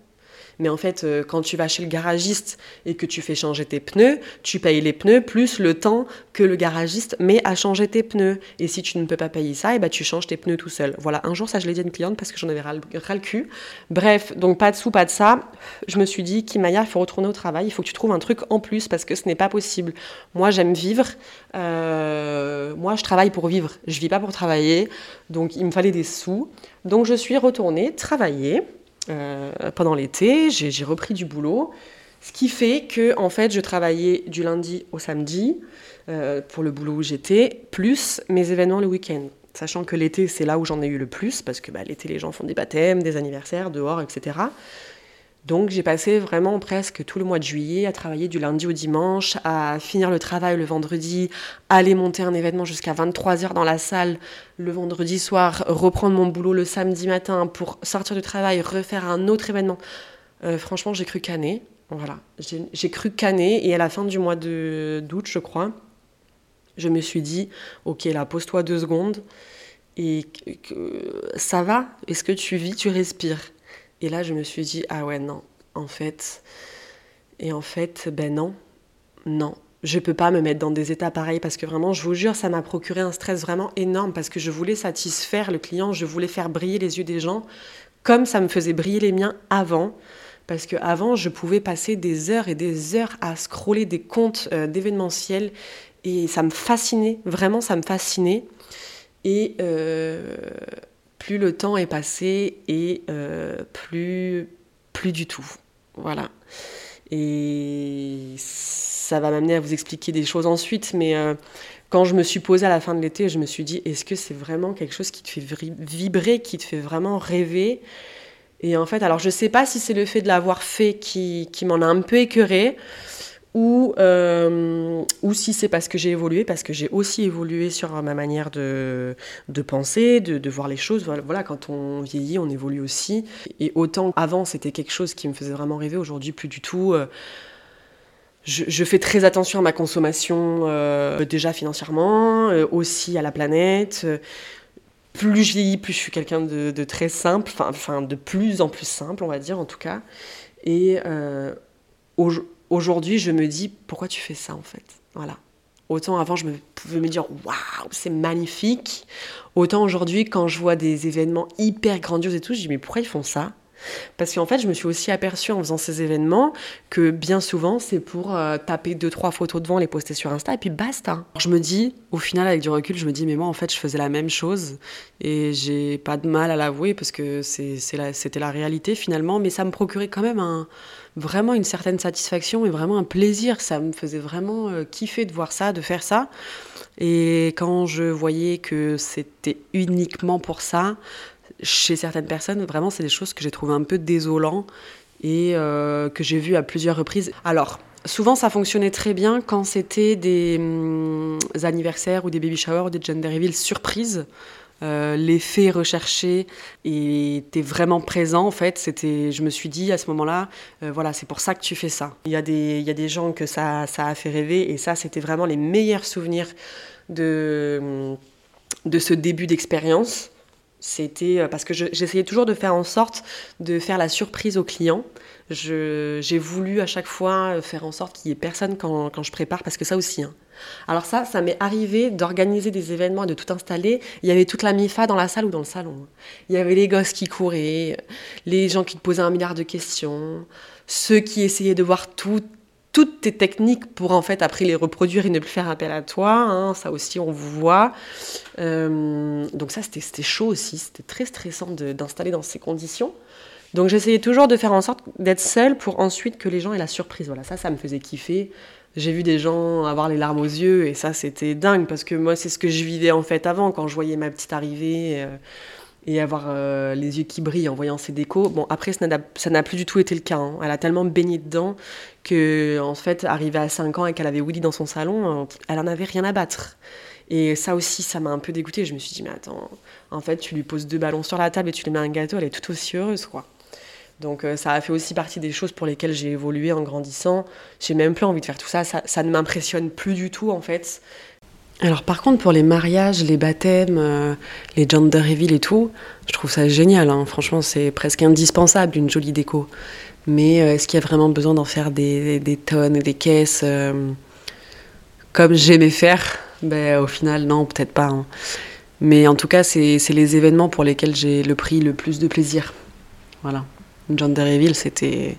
Mais en fait, euh, quand tu vas chez le garagiste et que tu fais changer tes pneus, tu payes les pneus plus le temps que le garagiste met à changer tes pneus. Et si tu ne peux pas payer ça, et eh ben tu changes tes pneus tout seul. Voilà, un jour, ça, je l'ai dit à une cliente parce que j'en avais ras le, cul. Bref, donc pas de sous, pas de ça. Je me suis dit, Kimaya, il faut retourner au travail, il faut que tu trouves un truc en plus parce que ce n'est pas possible. Moi, j'aime vivre. Euh, moi, je travaille pour vivre. Je vis pas pour travailler. Donc, il me fallait des sous. Donc, je suis retournée travailler. Euh, pendant l'été, j'ai repris du boulot. Ce qui fait que, en fait, je travaillais du lundi au samedi euh, pour le boulot où j'étais, plus mes événements le week-end. Sachant que l'été, c'est là où j'en ai eu le plus, parce que bah, l'été, les gens font des baptêmes, des anniversaires, dehors, etc. Donc j'ai passé vraiment presque tout le mois de juillet à travailler du lundi au dimanche, à finir le travail le vendredi, aller monter un événement jusqu'à 23h dans la salle le vendredi soir, reprendre mon boulot le samedi matin pour sortir du travail, refaire un autre événement. Euh, franchement, j'ai cru canner. Voilà, j'ai cru canner et à la fin du mois d'août, je crois, je me suis dit, ok, là, pose-toi deux secondes et ça va Est-ce que tu vis, tu respires? Et là, je me suis dit, ah ouais, non, en fait. Et en fait, ben non, non. Je peux pas me mettre dans des états pareils parce que vraiment, je vous jure, ça m'a procuré un stress vraiment énorme parce que je voulais satisfaire le client, je voulais faire briller les yeux des gens comme ça me faisait briller les miens avant. Parce qu'avant, je pouvais passer des heures et des heures à scroller des comptes euh, d'événementiel et ça me fascinait, vraiment, ça me fascinait. Et euh, plus le temps est passé et euh, plus, plus du tout. Voilà. Et ça va m'amener à vous expliquer des choses ensuite, mais euh, quand je me suis posée à la fin de l'été, je me suis dit, est-ce que c'est vraiment quelque chose qui te fait vibrer, qui te fait vraiment rêver? Et en fait, alors je ne sais pas si c'est le fait de l'avoir fait qui, qui m'en a un peu écœuré, ou, euh, ou si c'est parce que j'ai évolué, parce que j'ai aussi évolué sur ma manière de, penser, de, voir les choses. Voilà, quand on vieillit, on évolue aussi. Et autant avant, c'était quelque chose qui me faisait vraiment rêver, aujourd'hui, plus du tout. Euh, je, je, fais très attention à ma consommation, euh, déjà financièrement, aussi à la planète. Plus je vieillis, plus je suis quelqu'un de, de, très simple, enfin de plus en plus simple, on va dire en tout cas. Et aujourd'hui, Aujourd'hui, je me dis pourquoi tu fais ça en fait? Voilà. Autant avant, je me pouvais me dire waouh, c'est magnifique. Autant aujourd'hui, quand je vois des événements hyper grandioses et tout, je dis mais pourquoi ils font ça? Parce qu'en fait, je me suis aussi aperçue en faisant ces événements que bien souvent, c'est pour euh, taper deux, trois photos devant, les poster sur Insta et puis basta. Je me dis, au final, avec du recul, je me dis, mais moi, en fait, je faisais la même chose et j'ai pas de mal à l'avouer parce que c'était la, réalité finalement, mais ça me procurait quand même un, vraiment une certaine satisfaction et vraiment un plaisir. Ça me faisait vraiment euh, kiffer de voir ça, de faire ça. Et quand je voyais que c'était uniquement pour ça, chez certaines personnes, vraiment, c'est des choses que j'ai trouvé un peu désolant et euh, que j'ai vu à plusieurs reprises. Alors, souvent, ça fonctionnait très bien quand c'était des hum, anniversaires ou des baby showers des gender reveals surprises. Euh, l'effet recherché était vraiment présent en fait. C'était, je me suis dit à ce moment-là, euh, voilà, c'est pour ça que tu fais ça. Il y a des, il y a des gens que ça, ça a fait rêver et ça, c'était vraiment les meilleurs souvenirs de, hum, de ce début d'expérience. C'était euh, parce que j'essayais toujours de faire en sorte de faire la surprise au client. J'ai voulu à chaque fois euh, faire en sorte qu'il n'y ait personne quand, quand, je prépare, parce que ça aussi. Hein. Alors ça, ça m'est arrivé d'organiser des événements et de tout installer. Il y avait toute la MIFA dans la salle ou dans le salon. Il y avait les gosses qui couraient, les gens qui te posaient un milliard de questions, ceux qui essayaient de voir tout toutes tes techniques pour en fait après les reproduire et ne plus faire appel à toi. Hein, ça aussi, on vous voit. Euh, donc ça, c'était chaud aussi. C'était très stressant d'installer dans ces conditions. Donc j'essayais toujours de faire en sorte d'être seule pour ensuite que les gens aient la surprise. Voilà, ça, ça me faisait kiffer. J'ai vu des gens avoir les larmes aux yeux et ça, c'était dingue parce que moi, c'est ce que je vivais en fait avant quand je voyais ma petite arriver. Euh, et avoir euh, les yeux qui brillent en voyant ses décos. Bon, après, ça n'a plus du tout été le cas. Hein. Elle a tellement baigné dedans que, en fait, arrivée à 5 ans et qu'elle avait Willy dans son salon, euh, elle en avait rien à battre. Et ça aussi, ça m'a un peu dégoûtée. Je me suis dit, mais attends, en fait, tu lui poses deux ballons sur la table et tu lui mets un gâteau, elle est tout aussi heureuse, quoi. Donc euh, ça a fait aussi partie des choses pour lesquelles j'ai évolué en grandissant. J'ai même plus envie de faire tout. Ça, ça ne m'impressionne plus du tout en fait. Alors par contre pour les mariages, les baptêmes, euh, les gender reveal et tout, je trouve ça génial. Hein. Franchement c'est presque indispensable une jolie déco. Mais euh, est-ce qu'il y a vraiment besoin d'en faire des, tonnes et des caisses euh, comme j'aimais faire? Ben, Au final non, peut-être pas. Hein. Mais en tout cas c'est les événements pour lesquels j'ai le pris le plus de plaisir. Voilà. Gender reveal c'était...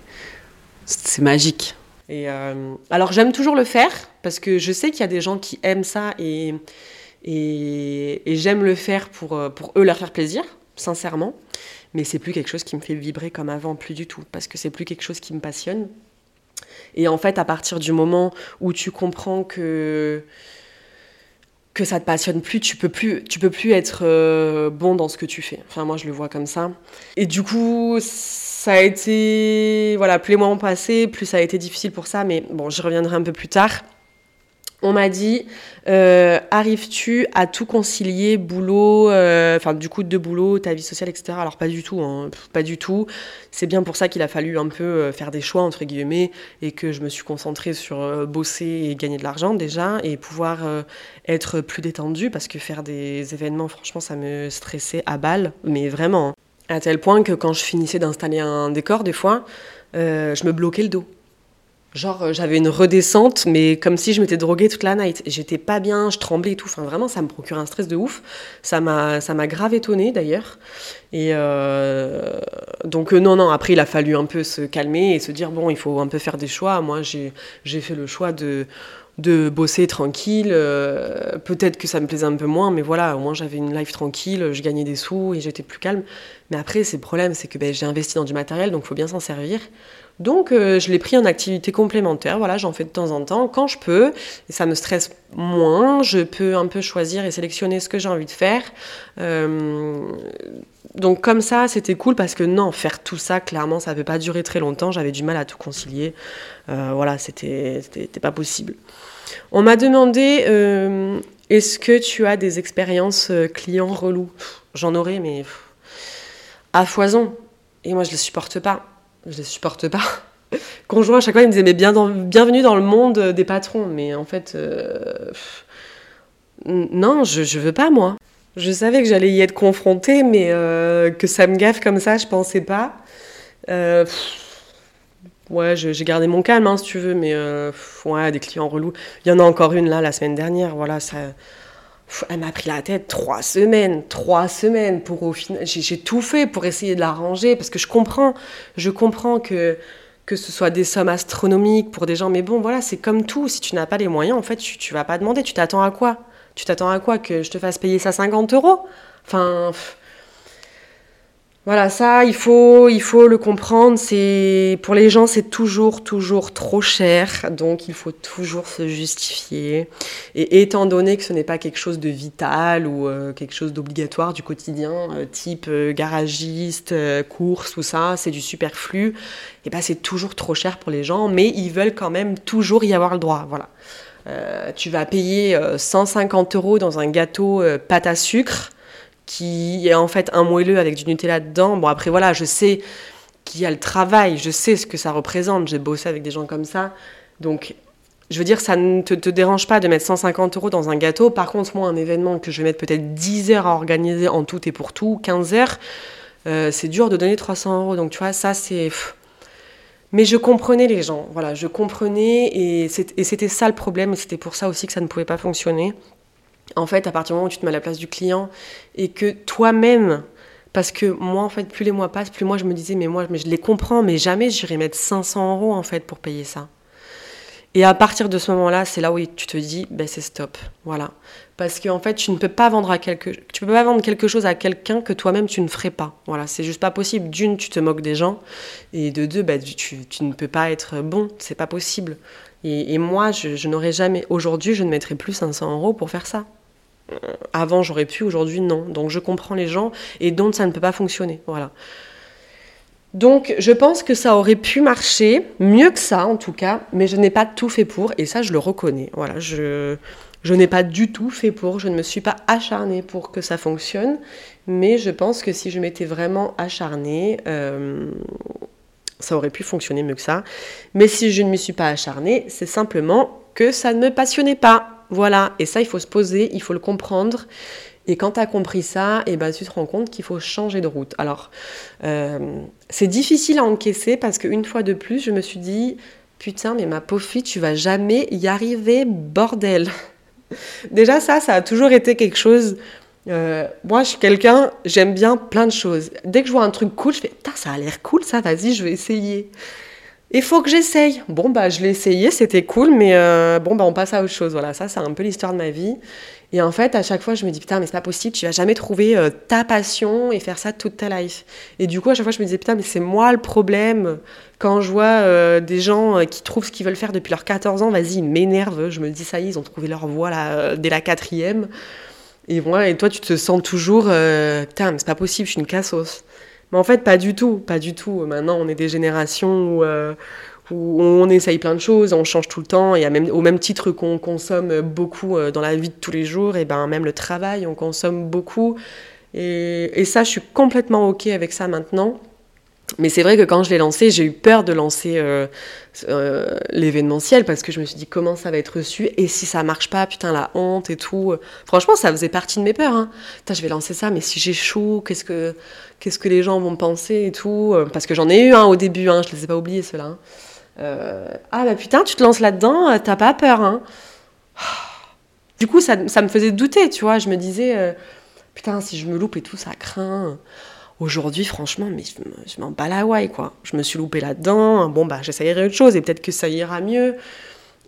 C'est magique. Euh, alors j'aime toujours le faire parce que je sais qu'il y a des gens qui aiment ça et, et, j'aime le faire pour, euh, pour eux leur faire plaisir, sincèrement. Mais c'est plus quelque chose qui me fait vibrer comme avant, plus du tout, parce que c'est plus quelque chose qui me passionne. Et en fait, à partir du moment où tu comprends que que ça te passionne plus, tu peux plus, tu peux plus être euh, bon dans ce que tu fais. Enfin, moi, je le vois comme ça. Et du coup, ça a été, voilà, plus les mois ont passé, plus ça a été difficile pour ça, mais bon, j'y reviendrai un peu plus tard. On m'a dit, euh, arrives-tu à tout concilier, boulot, euh, enfin du coup de boulot, ta vie sociale, etc. Alors pas du tout, hein, pas du tout. C'est bien pour ça qu'il a fallu un peu euh, faire des choix entre guillemets et que je me suis concentrée sur bosser et gagner de l'argent déjà et pouvoir être plus détendue parce que faire des événements, franchement, ça me stressait à balle, mais vraiment. Hein. À tel point que quand je finissais d'installer un décor, des fois, euh, je me bloquais le dos. Genre, euh, j'avais une redescente, mais comme si je m'étais droguée toute la night. J'étais pas bien, je tremblais et tout. Enfin, vraiment, ça me procurait un stress de ouf. Ça m'a, grave étonnée d'ailleurs. Et euh, donc, non, non, après, il a fallu un peu se calmer et se dire, bon, il faut un peu faire des choix. Moi, j'ai fait le choix de de bosser tranquille. Euh, peut-être que ça me plaisait un peu moins, mais voilà, au moins j'avais une life tranquille, je gagnais des sous et j'étais plus calme. Mais après, c'est le problème, c'est que ben, j'ai investi dans du matériel, donc il faut bien s'en servir. Donc euh, je l'ai pris en activité complémentaire, voilà, j'en fais de temps en temps quand je peux, et ça me stresse moins, je peux un peu choisir et sélectionner ce que j'ai envie de faire. Euh, donc comme ça, c'était cool parce que non, faire tout ça, clairement, ça ne peut pas durer très longtemps, j'avais du mal à tout concilier. voilà, c'était pas possible. On m'a demandé euh, est-ce que tu as des expériences euh, clients relous? J'en aurais, mais à foison. Et moi, je les supporte pas. Je les supporte pas. Conjoint, à chaque fois, il me disait mais bienvenue dans le monde des patrons. Mais en fait, euh, non, je, je veux pas, moi. Je savais que j'allais y être confrontée, mais que ça me gaffe comme ça, je pensais pas. Ouais, j'ai gardé mon calme, hein, si tu veux, mais euh, ouais, des clients relous. Il y en a encore une là, la semaine dernière, voilà, ça. elle m'a pris la tête trois semaines, trois semaines pour au final. J'ai tout fait pour essayer de la ranger parce que je comprends, je comprends que que ce soit des sommes astronomiques pour des gens, mais bon, voilà, c'est comme tout. Si tu n'as pas les moyens, en fait, tu, tu vas pas demander. Tu t'attends à quoi? Tu t'attends à quoi? Que je te fasse payer ça 50 euros? Enfin. Voilà, ça, il faut, il faut le comprendre. C'est pour les gens, c'est toujours, toujours trop cher, donc il faut toujours se justifier. Et étant donné que ce n'est pas quelque chose de vital ou euh, quelque chose d'obligatoire du quotidien, euh, type euh, garagiste, course, tout ça, c'est du superflu. Et ben, c'est toujours trop cher pour les gens, mais ils veulent quand même toujours y avoir le droit. Voilà. tu vas payer 150 euros dans un gâteau pâte à sucre qui est en fait un moelleux avec du Nutella dedans. Bon, après, voilà, je sais qu'il y a le travail, je sais ce que ça représente. J'ai bossé avec des gens comme ça. Donc, je veux dire, ça ne te, dérange pas de mettre 150 euros dans un gâteau. Par contre, moi, un événement que je vais mettre peut-être 10 heures à organiser en tout et pour tout, 15 heures, euh, c'est dur de donner 300 euros. Donc, tu vois, ça, c'est. Mais je comprenais les gens, voilà, je comprenais et c'était ça le problème, c'était pour ça aussi que ça ne pouvait pas fonctionner en fait, à partir du moment où tu te mets à la place du client et que toi-même, parce que moi, en fait, plus les mois passent, plus moi je me disais, mais moi, mais je les comprends, mais jamais j'irai mettre 500 euros en fait pour payer ça. Et à partir de ce moment-là, c'est là où tu te dis, ben c'est stop, voilà. Parce qu'en fait, tu ne peux pas vendre à quelque, tu peux pas vendre quelque chose à quelqu'un que toi-même tu ne ferais pas. Voilà, c'est juste pas possible. D'une, tu te moques des gens, et de deux, ben, tu, ne peux pas être bon, c'est pas possible. Et, moi, je, je n'aurais jamais, aujourd'hui, je ne mettrais plus 500 euros pour faire ça. Avant, j'aurais pu, aujourd'hui, non. Donc, je comprends les gens, et donc ça ne peut pas fonctionner. Voilà. Donc je pense que ça aurait pu marcher, mieux que ça en tout cas, mais je n'ai pas tout fait pour, et ça je le reconnais. Voilà, je, je n'ai pas du tout fait pour, je ne me suis pas acharnée pour que ça fonctionne, mais je pense que si je m'étais vraiment acharnée, euh, ça aurait pu fonctionner mieux que ça. Mais si je ne me suis pas acharnée, c'est simplement que ça ne me passionnait pas. Voilà, et ça il faut se poser, il faut le comprendre. Et quand tu as compris ça, et eh ben, tu te rends compte qu'il faut changer de route. Alors, euh, c'est difficile à encaisser parce qu'une fois de plus, je me suis dit, putain, mais ma pauvre fille, tu vas jamais y arriver, bordel. Déjà, ça, ça a toujours été quelque chose. Euh, moi, je suis quelqu'un, j'aime bien plein de choses. Dès que je vois un truc cool, je fais, putain, ça a l'air cool, ça, vas-y, je vais essayer. Il faut que j'essaye. Bon, bah, je l'ai essayé, c'était cool, mais euh, bon, bah, on passe à autre chose. Voilà, ça, c'est un peu l'histoire de ma vie. Et en fait, à chaque fois, je me dis, putain, mais c'est pas possible, tu vas jamais trouver euh, ta passion et faire ça toute ta life. Et du coup, à chaque fois, je me disais, putain, mais c'est moi le problème. Quand je vois euh, des gens qui trouvent ce qu'ils veulent faire depuis leurs 14 ans, vas-y, ils m'énervent. Je me dis, ça y est, ils ont trouvé leur voie là, dès la quatrième. Et, moi, et toi, tu te sens toujours, putain, mais c'est pas possible, je suis une cassos. Mais en fait, pas du tout, pas du tout. Maintenant, on est des générations où où on essaye plein de choses, on change tout le temps, et au même titre qu'on consomme beaucoup euh, dans la vie de tous les jours, et ben même le travail, on consomme beaucoup. Et, et ça, je suis complètement OK avec ça maintenant. Mais c'est vrai que quand je l'ai lancé, j'ai eu peur de lancer euh, euh, l'événementiel parce que je me suis dit comment ça va être reçu et si ça marche pas, putain la honte et tout. Franchement, ça faisait partie de mes peurs. Hein. Putain, je vais lancer ça, mais si j'échoue, qu'est-ce que qu'est-ce que les gens vont penser et tout Parce que j'en ai eu un au début, hein, je les ai pas oubliés ceux-là. Hein. Euh, ah bah putain, tu te lances là-dedans, euh, t'as pas peur, hein Du coup, ça, me faisait douter, tu vois. Je me disais, euh, putain, si je me loupe et tout, ça craint. Aujourd'hui, franchement, mais je, m'en bats la ouaille, quoi. Je me suis loupée là-dedans. Bon, bah, j'essayerai autre chose et peut-être que ça ira mieux.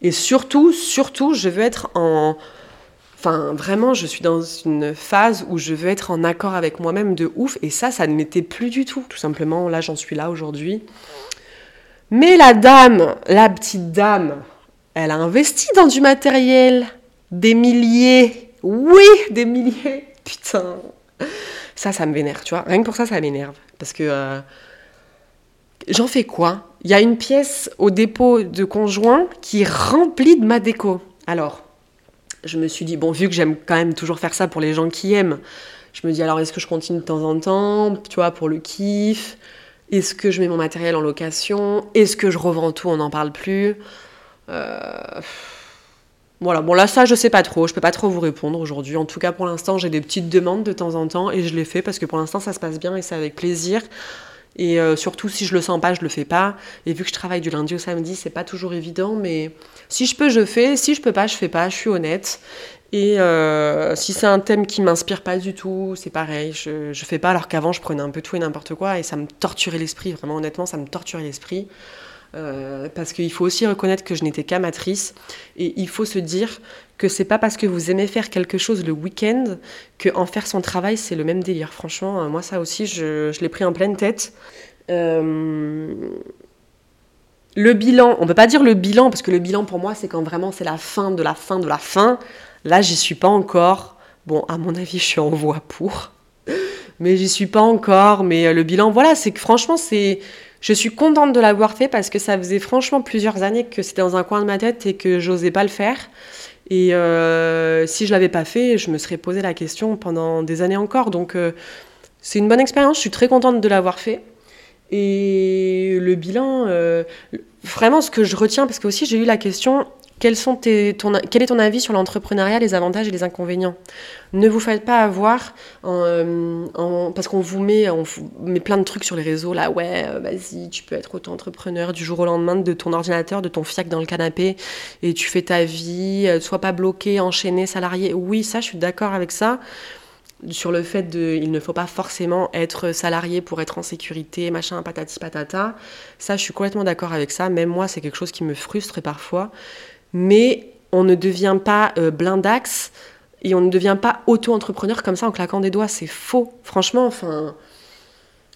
Et surtout, surtout, je veux être en. Enfin, vraiment, je suis dans une phase où je veux être en accord avec moi-même de ouf. Et ça, ça ne m'était plus du tout. Tout simplement, là, j'en suis là aujourd'hui. Mais la dame, la petite dame, elle a investi dans du matériel. Des milliers. Oui, des milliers. Putain. Ça, ça me vénère, tu vois. Rien que pour ça, ça m'énerve. Parce que euh, j'en fais quoi? Il y a une pièce au dépôt de conjoint qui est remplie de ma déco. Alors, je me suis dit, bon, vu que j'aime quand même toujours faire ça pour les gens qui aiment, je me dis, alors est-ce que je continue de temps en temps, tu vois, pour le kiff? Est-ce que je mets mon matériel en location? Est-ce que je revends tout? On n'en parle plus. Euh, voilà, bon là ça je sais pas trop, je peux pas trop vous répondre aujourd'hui. En tout cas pour l'instant j'ai des petites demandes de temps en temps et je les fais parce que pour l'instant ça se passe bien et c'est avec plaisir. Et euh, surtout si je le sens pas, je le fais pas. Et vu que je travaille du lundi au samedi, c'est pas toujours évident, mais si je peux, je fais. Si je peux pas, je fais pas. Je suis honnête. Et euh, si c'est un thème qui m'inspire pas du tout, c'est pareil, je, je fais pas alors qu'avant je prenais un peu tout et n'importe quoi et ça me torturait l'esprit, vraiment honnêtement ça me torturait l'esprit. Euh, parce qu'il faut aussi reconnaître que je n'étais qu'amatrice et il faut se dire que c'est pas parce que vous aimez faire quelque chose le week-end que en faire son travail c'est le même délire. Franchement, euh, moi ça aussi je, je l'ai pris en pleine tête. Euh, le bilan, on peut pas dire le bilan parce que le bilan pour moi c'est quand vraiment c'est la fin de la fin de la fin. Là, j'y suis pas encore. Bon, à mon avis, je suis en voie pour. Mais j'y suis pas encore. Mais le bilan, voilà, c'est que franchement, c'est. Je suis contente de l'avoir fait parce que ça faisait franchement plusieurs années que c'était dans un coin de ma tête et que j'osais pas le faire. Et euh, si je l'avais pas fait, je me serais posé la question pendant des années encore. Donc euh, c'est une bonne expérience. Je suis très contente de l'avoir fait. Et le bilan, vraiment ce que je retiens, parce que aussi j'ai eu la question quel est ton avis sur l'entrepreneuriat, les avantages et les inconvénients? Ne vous faites pas avoir euh, parce qu'on vous met plein de trucs sur les réseaux, là, ouais, euh, vas-y, tu peux être auto-entrepreneur du jour au lendemain de ton ordinateur, de ton fiac dans le canapé, et tu fais ta vie, euh, sois pas bloqué, enchaîné, salarié. Oui, ça, je suis d'accord avec ça. sur le fait de il ne faut pas forcément être salarié pour être en sécurité, machin, patati patata. Ça, je suis complètement d'accord avec ça. Même moi, c'est quelque chose qui me frustre parfois. Mais on ne devient pas euh, blindax et on ne devient pas auto-entrepreneur comme ça en claquant des doigts. C'est faux. Franchement, enfin,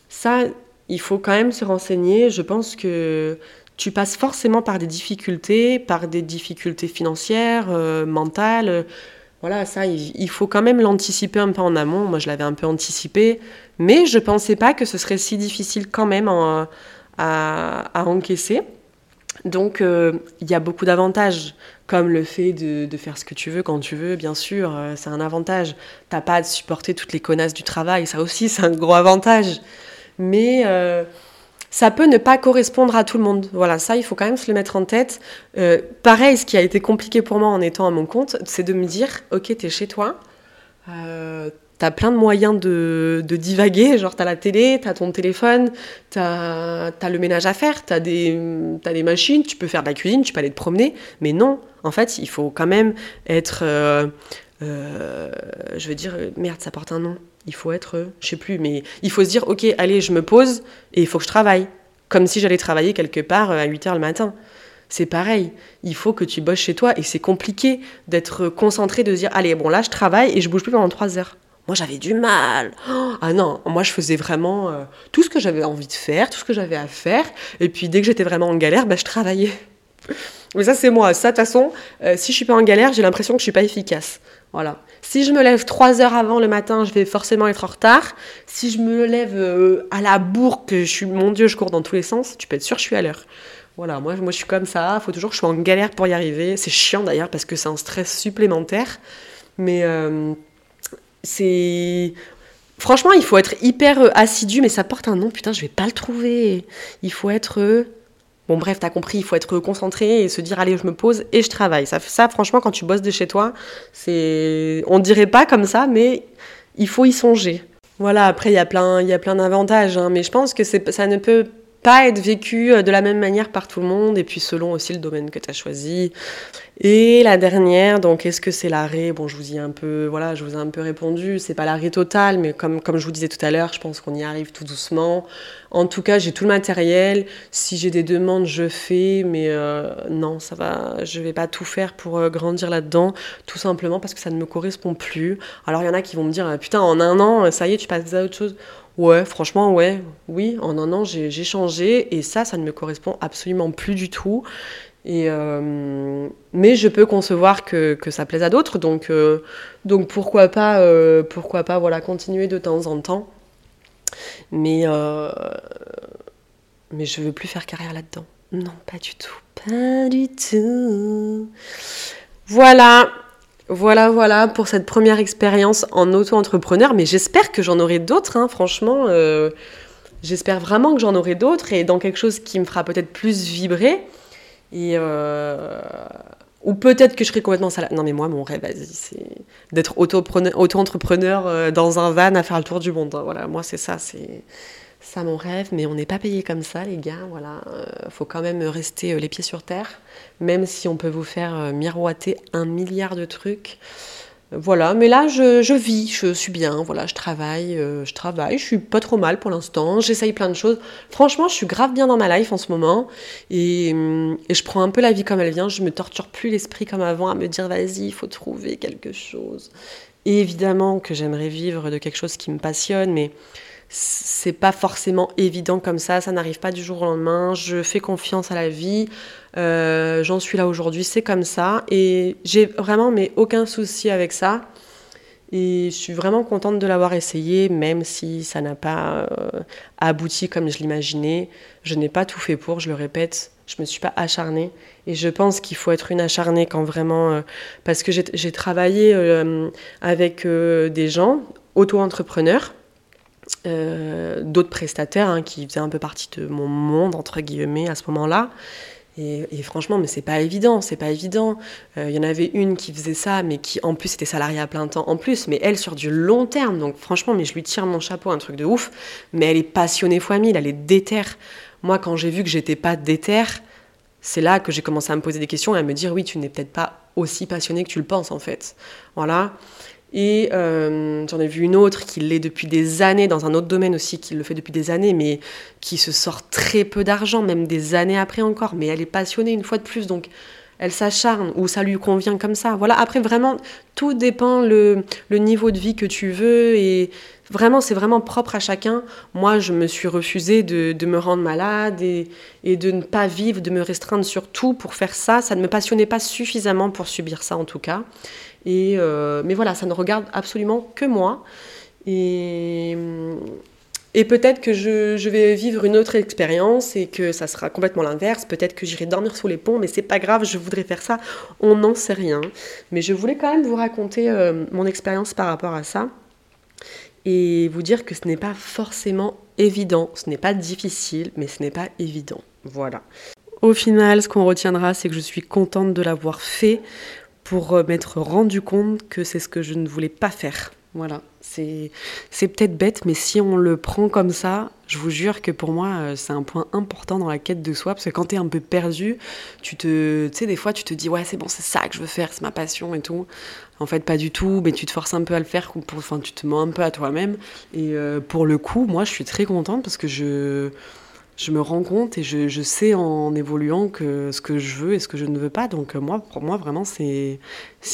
ça, il faut quand même se renseigner. Je pense que tu passes forcément par des difficultés, par des difficultés financières, euh, mentales. Voilà, ça, il, faut quand même l'anticiper un peu en amont. Moi, je l'avais un peu anticipé, mais je pensais pas que ce serait si difficile quand même à, encaisser. Donc, euh, il y a beaucoup d'avantages, comme le fait de, faire ce que tu veux quand tu veux, bien sûr, euh, c'est un avantage. T'as pas à supporter toutes les connasses du travail, ça aussi, c'est un gros avantage. Mais ça peut ne pas correspondre à tout le monde. Voilà, ça, il faut quand même se le mettre en tête. Euh, pareil, ce qui a été compliqué pour moi en étant à mon compte, c'est de me dire, ok, t'es chez toi, euh, t'as plein de moyens de, divaguer, genre t'as la télé, t'as ton téléphone, t'as as le ménage à faire, t'as des, des machines, tu peux faire de la cuisine, tu peux aller te promener, mais non, en fait, il faut quand même être... Euh, je veux dire, merde, ça porte un nom il faut être, je sais plus, mais il faut se dire, ok, allez, je me pose et il faut que je travaille. Comme si j'allais travailler quelque part euh, à 8 h le matin. C'est pareil, il faut que tu bosses chez toi et c'est compliqué d'être concentré, de se dire, allez, bon là, je travaille et je bouge plus pendant 3 heures. Moi, j'avais du mal. ah non, moi, je faisais vraiment euh, tout ce que j'avais envie de faire, tout ce que j'avais à faire. Et puis, dès que j'étais vraiment en galère, bah, je travaillais. Mais ça, c'est moi. Ça, de toute façon, euh, si je suis pas en galère, j'ai l'impression que je suis pas efficace. Voilà. Si je me lève trois heures avant le matin, je vais forcément être en retard. Si je me lève euh, à la bourre, que je suis, mon Dieu, je cours dans tous les sens, tu peux être sûr que je suis à l'heure. Voilà, moi, moi je suis comme ça, il faut toujours que je sois en galère pour y arriver. C'est chiant d'ailleurs parce que c'est un stress supplémentaire. Mais c'est. Franchement, il faut être hyper euh, assidu, mais ça porte un nom, putain, je vais pas le trouver. Il faut être. Bon, bref, t'as compris, il faut être concentré et se dire, allez, je me pose et je travaille. Ça, ça franchement, quand tu bosses de chez toi, c'est. On dirait pas comme ça, mais il faut y songer. Voilà, après, il y a plein, y a plein d'avantages, hein, mais je pense que ça ne peut pas être vécu euh, de la même manière par tout le monde, et puis selon aussi le domaine que tu as choisi. Et la dernière, donc est-ce que c'est l'arrêt? Bon, je vous ai un peu, voilà, je vous ai un peu répondu. C'est pas l'arrêt total, mais comme comme je vous disais tout à l'heure, je pense qu'on y arrive tout doucement. En tout cas, j'ai tout le matériel. Si j'ai des demandes, je fais, mais euh, non, ça va. Je vais pas tout faire pour euh, grandir là-dedans, tout simplement parce que ça ne me correspond plus. Alors il y en a qui vont me dire, putain, en un an, ça y est, tu passes à autre chose. Ouais, franchement, ouais, oui, en un an, j'ai changé et ça, ça ne me correspond absolument plus du tout. Euh, mais je peux concevoir que, ça plaise à d'autres, donc, euh, pourquoi pas, euh, pourquoi pas voilà, continuer de temps en temps. Mais, mais je veux plus faire carrière là-dedans. Non, pas du tout. Pas du tout. Voilà, voilà, voilà pour cette première expérience en auto-entrepreneur. Mais j'espère que j'en aurai d'autres, hein, franchement. Euh, j'espère vraiment que j'en aurai d'autres et dans quelque chose qui me fera peut-être plus vibrer. Et euh, ou peut-être que je serai complètement salarié. Non, mais moi, mon rêve, vas-y, c'est d'être auto-entrepreneur euh, dans un van à faire le tour du monde. Hein. Voilà, moi, c'est ça. Ça mon rêve, mais on n'est pas payé comme ça, les gars. Voilà, euh, faut quand même rester euh, les pieds sur terre, même si on peut vous faire euh, miroiter un milliard de trucs. Voilà, mais là je, vis, je suis bien, voilà, je travaille, je travaille, je suis pas trop mal pour l'instant, j'essaye plein de choses. Franchement, je suis grave bien dans ma life en ce moment et, hum, et je prends un peu la vie comme elle vient, je me torture plus l'esprit comme avant à me dire vas-y, il faut trouver quelque chose. Et évidemment que j'aimerais vivre de quelque chose qui me passionne, mais c'est pas forcément évident comme ça, ça n'arrive pas du jour au lendemain. Je fais confiance à la vie, euh, j'en suis là aujourd'hui, c'est comme ça. Et j'ai vraiment mais aucun souci avec ça. Et je suis vraiment contente de l'avoir essayé, même si ça n'a pas euh, abouti comme je l'imaginais. Je n'ai pas tout fait pour, je le répète, je me suis pas acharnée. Et je pense qu'il faut être une acharnée quand vraiment. Euh, parce que j'ai travaillé avec des gens, auto-entrepreneurs d'autres prestataires hein, qui faisaient un peu partie de mon monde, entre guillemets, à ce moment-là. Et, franchement, mais c'est pas évident, c'est pas évident. Il euh, y en avait une qui faisait ça, mais qui en plus était salariée à plein temps en plus, mais elle sur du long terme. Donc franchement, mais je lui tire mon chapeau, un truc de ouf. Mais elle est passionnée fois mille, elle est déterre. Moi, quand j'ai vu que j'étais pas déterre, c'est là que j'ai commencé à me poser des questions et à me dire oui, tu n'es peut-être pas aussi passionnée que tu le penses en fait. Voilà. Et euh, j'en ai vu une autre qui l'est depuis des années, dans un autre domaine aussi, qui le fait depuis des années, mais qui se sort très peu d'argent, même des années après encore. Mais elle est passionnée une fois de plus, donc elle s'acharne ou ça lui convient comme ça. Voilà, après vraiment, tout dépend le, niveau de vie que tu veux et vraiment, c'est vraiment propre à chacun. Moi, je me suis refusée de, de me rendre malade et, et, de ne pas vivre, de me restreindre sur tout pour faire ça. Ça ne me passionnait pas suffisamment pour subir ça en tout cas. Euh, mais voilà, ça ne regarde absolument que moi. Et, peut-être que je, je, vais vivre une autre expérience et que ça sera complètement l'inverse. Peut-être que j'irai dormir sous les ponts, mais c'est pas grave, je voudrais faire ça. On n'en sait rien. Mais je voulais quand même vous raconter euh, mon expérience par rapport à ça et vous dire que ce n'est pas forcément évident. Ce n'est pas difficile, mais ce n'est pas évident. Voilà. Au final, ce qu'on retiendra, c'est que je suis contente de l'avoir fait pour euh, m'être rendu compte que c'est ce que je ne voulais pas faire. Voilà, c'est peut-être bête, mais si on le prend comme ça, je vous jure que pour moi, euh, c'est un point important dans la quête de soi, parce que quand tu es un peu perdu, tu te, sais, des fois, tu te dis, ouais, c'est bon, c'est ça que je veux faire, c'est ma passion et tout. En fait, pas du tout, mais tu te forces un peu à le faire, enfin, tu te mens un peu à toi-même. Et euh, pour le coup, moi, je suis très contente parce que je je me rends compte et je, sais en évoluant que ce que je veux et ce que je ne veux pas. Donc euh, moi, pour moi, vraiment, c'est,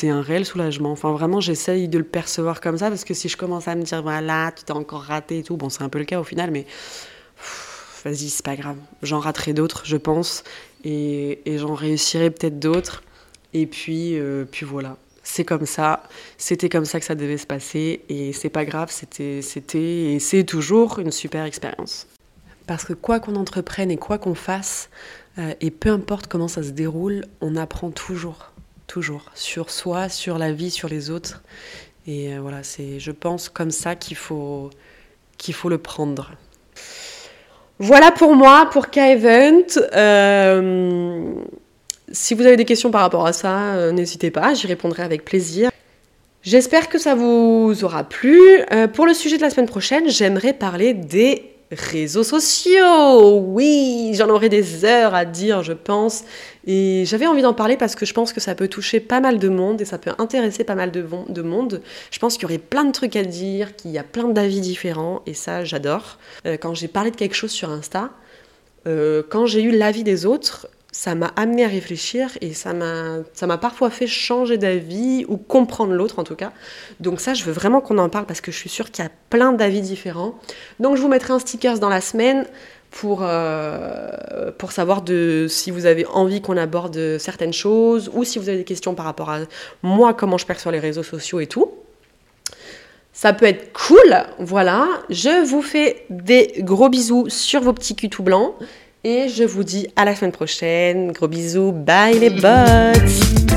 un réel soulagement. Enfin, vraiment, j'essaye de le percevoir comme ça parce que si je commence à me dire, voilà, tu t'es encore raté et tout, bon, c'est un peu le cas au final, mais vas-y, c'est pas grave. J'en raterai d'autres, je pense, et, et j'en réussirai peut-être d'autres. Et puis, euh, puis voilà. C'est comme ça, c'était comme ça que ça devait se passer, et c'est pas grave, c'était, c'était et c'est toujours une super expérience. Parce que quoi qu'on entreprenne et quoi qu'on fasse, euh, et peu importe comment ça se déroule, on apprend toujours, toujours, sur soi, sur la vie, sur les autres. Et euh, voilà, c'est, je pense, comme ça qu'il faut, qu'il faut le prendre. Voilà pour moi, pour K-Event. Euh, si vous avez des questions par rapport à ça, n'hésitez pas, j'y répondrai avec plaisir. J'espère que ça vous aura plu. Pour le sujet de la semaine prochaine, j'aimerais parler des réseaux sociaux. Oui, j'en aurais des heures à dire, je pense. Et j'avais envie d'en parler parce que je pense que ça peut toucher pas mal de monde et ça peut intéresser pas mal de, de monde. Je pense qu'il y aurait plein de trucs à dire, qu'il y a plein d'avis différents et ça, j'adore. Euh, quand j'ai parlé de quelque chose sur Insta, euh, quand j'ai eu l'avis des autres, ça m'a amené à réfléchir et ça m'a, parfois fait changer d'avis ou comprendre l'autre en tout cas. Donc ça, je veux vraiment qu'on en parle parce que je suis sûre qu'il y a plein d'avis différents. Donc je vous mettrai un sticker dans la semaine pour, euh, savoir si vous avez envie qu'on aborde certaines choses ou si vous avez des questions par rapport à moi, comment je perçois les réseaux sociaux et tout. Ça peut être cool, voilà. Je vous fais des gros bisous sur vos petits culs tout blancs. Et je vous dis à la semaine prochaine. Gros bisous. Bye les bots